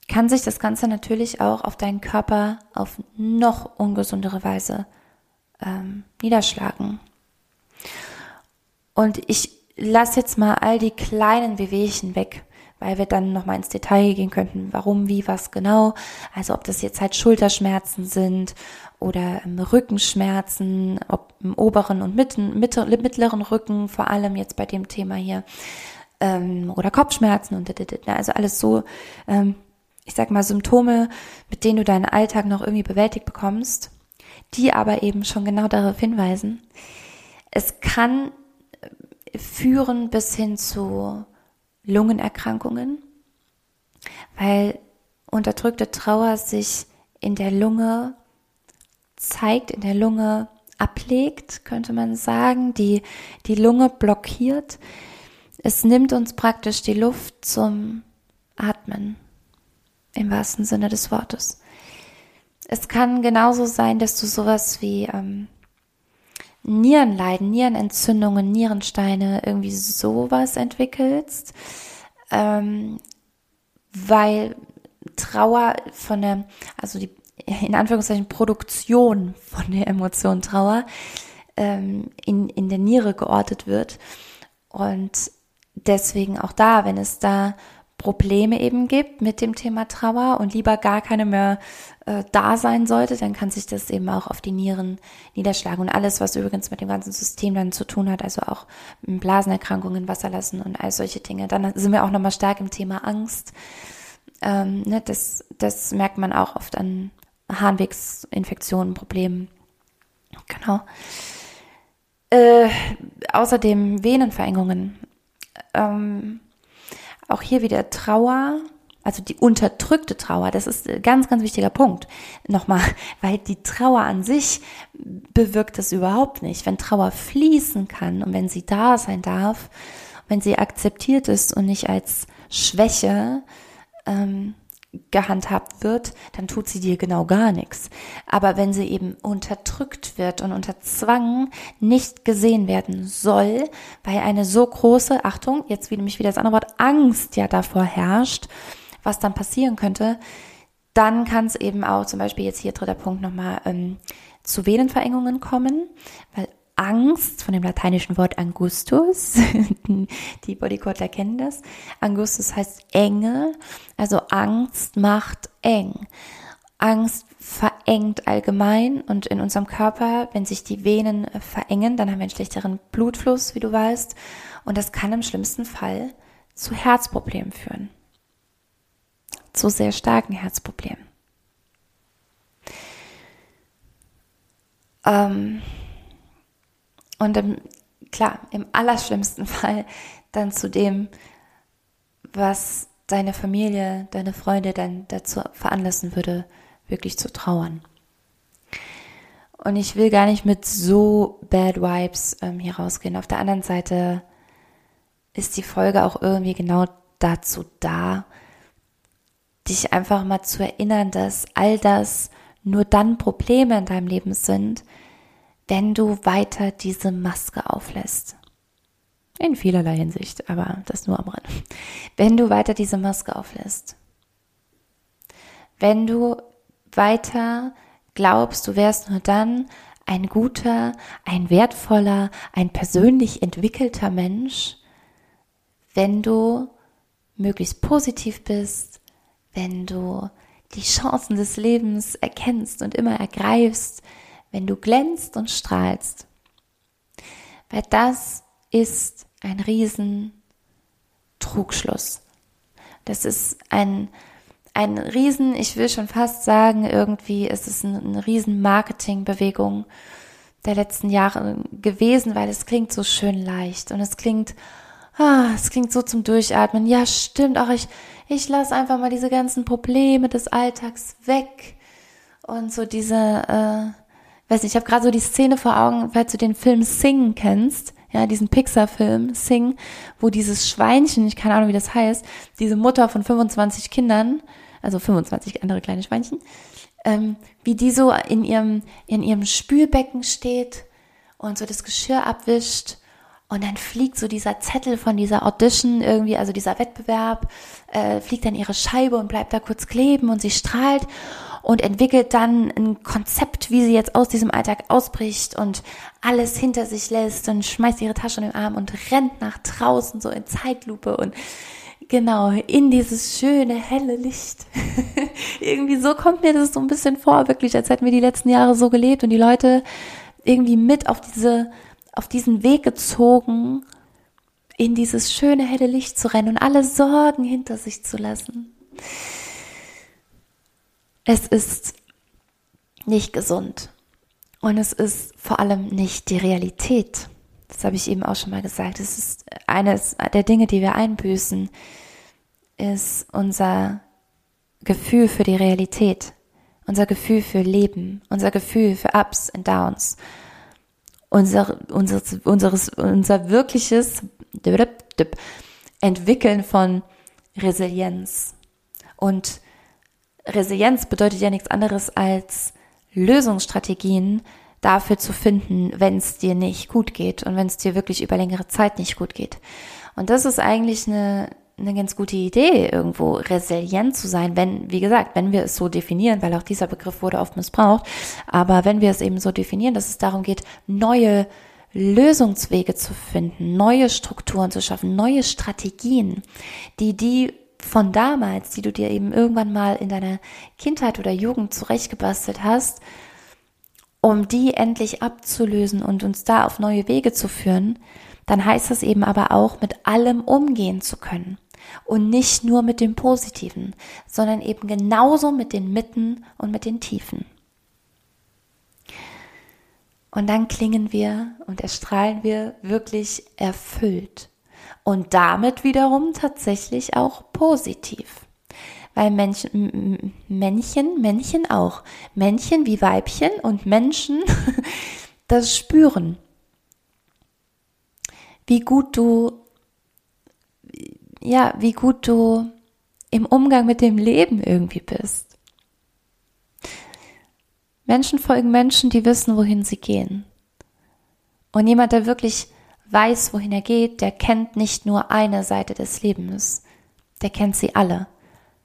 kann sich das Ganze natürlich auch auf deinen Körper auf noch ungesundere Weise ähm, niederschlagen. Und ich lasse jetzt mal all die kleinen Wehwehchen weg, weil wir dann nochmal ins Detail gehen könnten, warum, wie, was genau. Also ob das jetzt halt Schulterschmerzen sind oder ähm, Rückenschmerzen, ob im oberen und mitten, mittleren Rücken, vor allem jetzt bei dem Thema hier, ähm, oder Kopfschmerzen und also alles so, ähm, ich sag mal, Symptome, mit denen du deinen Alltag noch irgendwie bewältigt bekommst, die aber eben schon genau darauf hinweisen, es kann führen bis hin zu Lungenerkrankungen, weil unterdrückte Trauer sich in der Lunge zeigt, in der Lunge ablegt, könnte man sagen, die, die Lunge blockiert. Es nimmt uns praktisch die Luft zum Atmen, im wahrsten Sinne des Wortes. Es kann genauso sein, dass du sowas wie ähm, Nierenleiden, Nierenentzündungen, Nierensteine, irgendwie sowas entwickelst, ähm, weil Trauer von der, also die in Anführungszeichen Produktion von der Emotion Trauer ähm, in, in der Niere geortet wird. Und deswegen auch da, wenn es da Probleme eben gibt mit dem Thema Trauer und lieber gar keine mehr äh, da sein sollte, dann kann sich das eben auch auf die Nieren niederschlagen. Und alles, was übrigens mit dem ganzen System dann zu tun hat, also auch Blasenerkrankungen, Wasserlassen und all solche Dinge. Dann sind wir auch nochmal stark im Thema Angst. Ähm, ne, das, das merkt man auch oft an Harnwegsinfektionen, Problemen. Genau. Äh, außerdem Venenverengungen. Ähm, auch hier wieder Trauer, also die unterdrückte Trauer, das ist ein ganz, ganz wichtiger Punkt. Nochmal, weil die Trauer an sich bewirkt das überhaupt nicht. Wenn Trauer fließen kann und wenn sie da sein darf, wenn sie akzeptiert ist und nicht als Schwäche, ähm, gehandhabt wird, dann tut sie dir genau gar nichts. Aber wenn sie eben unterdrückt wird und unter Zwang nicht gesehen werden soll, weil eine so große, Achtung, jetzt wieder mich wieder das andere Wort, Angst ja davor herrscht, was dann passieren könnte, dann kann es eben auch zum Beispiel jetzt hier dritter Punkt nochmal ähm, zu Venenverengungen kommen, weil Angst, von dem lateinischen Wort Angustus, die Bodycoder kennen das. Angustus heißt Enge, also Angst macht eng. Angst verengt allgemein und in unserem Körper, wenn sich die Venen verengen, dann haben wir einen schlechteren Blutfluss, wie du weißt, und das kann im schlimmsten Fall zu Herzproblemen führen. Zu sehr starken Herzproblemen. Ähm, und im, klar, im allerschlimmsten Fall dann zu dem, was deine Familie, deine Freunde dann dazu veranlassen würde, wirklich zu trauern. Und ich will gar nicht mit so Bad Vibes ähm, hier rausgehen. Auf der anderen Seite ist die Folge auch irgendwie genau dazu da, dich einfach mal zu erinnern, dass all das nur dann Probleme in deinem Leben sind, wenn du weiter diese Maske auflässt. In vielerlei Hinsicht, aber das nur am Rand. Wenn du weiter diese Maske auflässt. Wenn du weiter glaubst, du wärst nur dann ein guter, ein wertvoller, ein persönlich entwickelter Mensch, wenn du möglichst positiv bist, wenn du die Chancen des Lebens erkennst und immer ergreifst, wenn du glänzt und strahlst. Weil das ist ein riesen Trugschluss. Das ist ein, ein riesen, ich will schon fast sagen, irgendwie ist es eine, eine riesen Marketingbewegung der letzten Jahre gewesen, weil es klingt so schön leicht und es klingt, ah, es klingt so zum Durchatmen. Ja, stimmt, auch ich, ich lasse einfach mal diese ganzen Probleme des Alltags weg und so diese, äh, weiß nicht, ich habe gerade so die Szene vor Augen, falls du den Film Sing kennst, ja, diesen Pixar-Film Sing, wo dieses Schweinchen, ich keine Ahnung, wie das heißt, diese Mutter von 25 Kindern, also 25 andere kleine Schweinchen, ähm, wie die so in ihrem, in ihrem Spülbecken steht und so das Geschirr abwischt und dann fliegt so dieser Zettel von dieser Audition irgendwie, also dieser Wettbewerb, äh, fliegt dann ihre Scheibe und bleibt da kurz kleben und sie strahlt und entwickelt dann ein Konzept, wie sie jetzt aus diesem Alltag ausbricht und alles hinter sich lässt und schmeißt ihre Tasche in den Arm und rennt nach draußen so in Zeitlupe und genau in dieses schöne helle Licht. irgendwie so kommt mir das so ein bisschen vor, wirklich, als hätten wir die letzten Jahre so gelebt und die Leute irgendwie mit auf diese auf diesen Weg gezogen, in dieses schöne helle Licht zu rennen und alle Sorgen hinter sich zu lassen. Es ist nicht gesund und es ist vor allem nicht die Realität. Das habe ich eben auch schon mal gesagt. Es ist eines der Dinge, die wir einbüßen, ist unser Gefühl für die Realität, unser Gefühl für Leben, unser Gefühl für Ups und Downs, unser, unser, unseres, unser wirkliches Entwickeln von Resilienz. Und Resilienz bedeutet ja nichts anderes als Lösungsstrategien dafür zu finden, wenn es dir nicht gut geht und wenn es dir wirklich über längere Zeit nicht gut geht. Und das ist eigentlich eine, eine ganz gute Idee, irgendwo resilient zu sein, wenn, wie gesagt, wenn wir es so definieren, weil auch dieser Begriff wurde oft missbraucht, aber wenn wir es eben so definieren, dass es darum geht, neue Lösungswege zu finden, neue Strukturen zu schaffen, neue Strategien, die die von damals, die du dir eben irgendwann mal in deiner Kindheit oder Jugend zurechtgebastelt hast, um die endlich abzulösen und uns da auf neue Wege zu führen, dann heißt das eben aber auch, mit allem umgehen zu können. Und nicht nur mit dem Positiven, sondern eben genauso mit den Mitten und mit den Tiefen. Und dann klingen wir und erstrahlen wir wirklich erfüllt. Und damit wiederum tatsächlich auch positiv. Weil Männchen, Männchen, Männchen auch, Männchen wie Weibchen und Menschen das spüren. Wie gut du ja, wie gut du im Umgang mit dem Leben irgendwie bist. Menschen folgen Menschen, die wissen, wohin sie gehen. Und jemand, der wirklich weiß, wohin er geht, der kennt nicht nur eine Seite des Lebens, der kennt sie alle.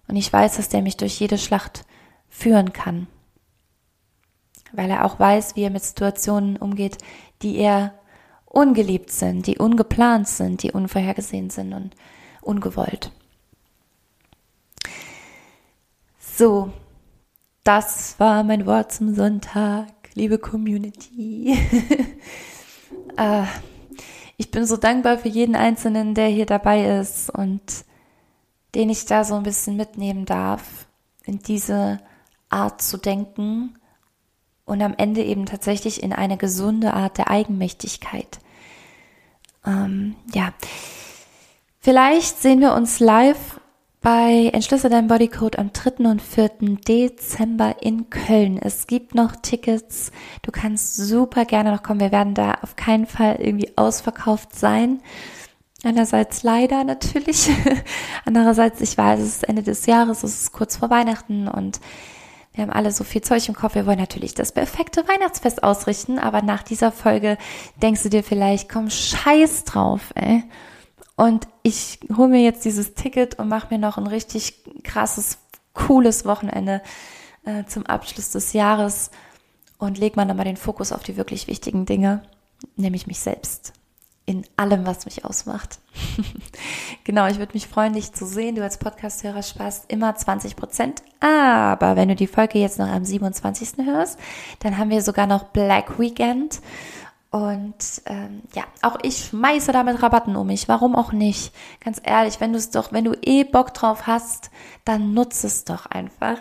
Und ich weiß, dass der mich durch jede Schlacht führen kann. Weil er auch weiß, wie er mit Situationen umgeht, die er ungeliebt sind, die ungeplant sind, die unvorhergesehen sind und ungewollt. So, das war mein Wort zum Sonntag, liebe Community. äh, ich bin so dankbar für jeden Einzelnen, der hier dabei ist und den ich da so ein bisschen mitnehmen darf, in diese Art zu denken und am Ende eben tatsächlich in eine gesunde Art der Eigenmächtigkeit. Ähm, ja, Vielleicht sehen wir uns live bei Entschlüsse dein Bodycode am 3. und 4. Dezember in Köln. Es gibt noch Tickets. Du kannst super gerne noch kommen. Wir werden da auf keinen Fall irgendwie ausverkauft sein. Einerseits leider natürlich. Andererseits, ich weiß, es ist Ende des Jahres, es ist kurz vor Weihnachten und wir haben alle so viel Zeug im Kopf. Wir wollen natürlich das perfekte Weihnachtsfest ausrichten, aber nach dieser Folge denkst du dir vielleicht, komm, scheiß drauf, ey. Und ich hole mir jetzt dieses Ticket und mache mir noch ein richtig krasses, cooles Wochenende äh, zum Abschluss des Jahres und leg mal nochmal den Fokus auf die wirklich wichtigen Dinge, nämlich mich selbst in allem, was mich ausmacht. genau, ich würde mich freuen, dich zu sehen. Du als Podcast-Hörer sparst immer 20 Prozent. Aber wenn du die Folge jetzt noch am 27. hörst, dann haben wir sogar noch Black Weekend. Und ähm, ja, auch ich schmeiße damit Rabatten um mich. Warum auch nicht? Ganz ehrlich, wenn du es doch, wenn du eh Bock drauf hast, dann nutze es doch einfach.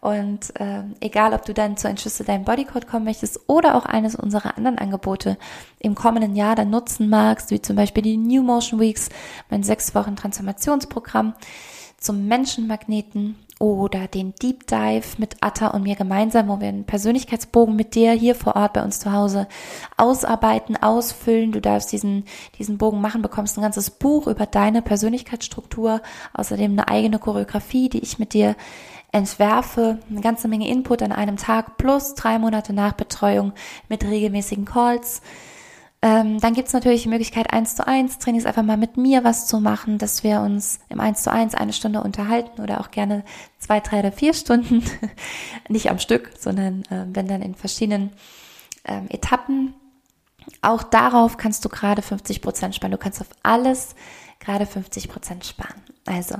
Und ähm, egal, ob du dann zur Entschlüsse deinem Bodycode kommen möchtest oder auch eines unserer anderen Angebote im kommenden Jahr dann nutzen magst, wie zum Beispiel die New Motion Weeks, mein sechs Wochen Transformationsprogramm, zum Menschenmagneten oder den Deep Dive mit Atta und mir gemeinsam, wo wir einen Persönlichkeitsbogen mit dir hier vor Ort bei uns zu Hause ausarbeiten, ausfüllen. Du darfst diesen, diesen Bogen machen, bekommst ein ganzes Buch über deine Persönlichkeitsstruktur, außerdem eine eigene Choreografie, die ich mit dir entwerfe, eine ganze Menge Input an einem Tag plus drei Monate Nachbetreuung mit regelmäßigen Calls. Ähm, dann gibt's natürlich die Möglichkeit, eins zu eins Trainings einfach mal mit mir was zu machen, dass wir uns im eins zu eins eine Stunde unterhalten oder auch gerne zwei, drei oder vier Stunden, nicht am Stück, sondern äh, wenn dann in verschiedenen ähm, Etappen. Auch darauf kannst du gerade 50 Prozent sparen. Du kannst auf alles gerade 50 Prozent sparen. Also,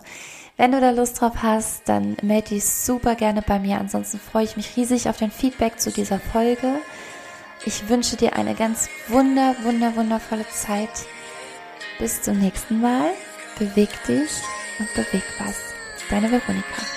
wenn du da Lust drauf hast, dann melde dich super gerne bei mir. Ansonsten freue ich mich riesig auf dein Feedback zu dieser Folge. Ich wünsche dir eine ganz wunder, wunder, wundervolle Zeit. Bis zum nächsten Mal. Beweg dich und beweg was. Deine Veronika.